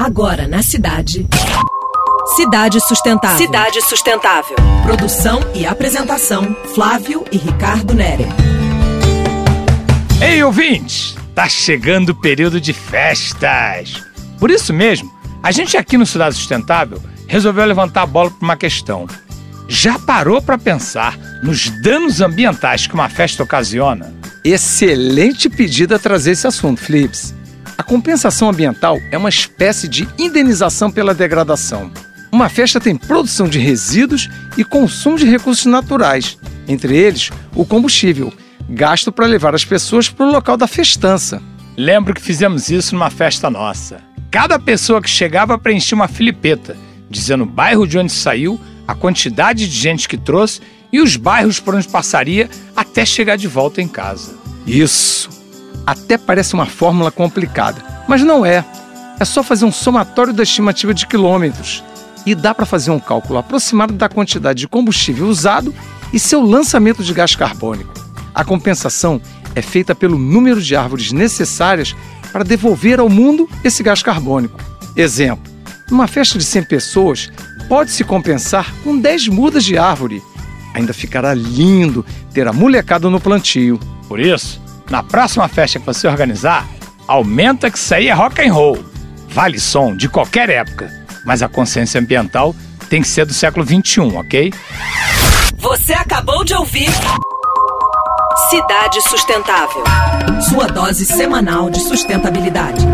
Agora na cidade. Cidade Sustentável. Cidade Sustentável. Produção e apresentação: Flávio e Ricardo Nere. Ei, ouvintes! Tá chegando o período de festas. Por isso mesmo, a gente aqui no Cidade Sustentável resolveu levantar a bola para uma questão. Já parou para pensar nos danos ambientais que uma festa ocasiona? Excelente pedido a trazer esse assunto, Flips. Compensação ambiental é uma espécie de indenização pela degradação. Uma festa tem produção de resíduos e consumo de recursos naturais, entre eles o combustível, gasto para levar as pessoas para o local da festança. Lembro que fizemos isso numa festa nossa. Cada pessoa que chegava preenchia uma filipeta, dizendo o bairro de onde saiu, a quantidade de gente que trouxe e os bairros por onde passaria até chegar de volta em casa. Isso! Até parece uma fórmula complicada, mas não é. É só fazer um somatório da estimativa de quilômetros. E dá para fazer um cálculo aproximado da quantidade de combustível usado e seu lançamento de gás carbônico. A compensação é feita pelo número de árvores necessárias para devolver ao mundo esse gás carbônico. Exemplo: numa festa de 100 pessoas, pode-se compensar com 10 mudas de árvore. Ainda ficará lindo ter a molecada no plantio. Por isso, na próxima festa que você organizar, aumenta que isso aí é rock and roll. Vale som de qualquer época, mas a consciência ambiental tem que ser do século 21, ok? Você acabou de ouvir Cidade Sustentável. Sua dose semanal de sustentabilidade.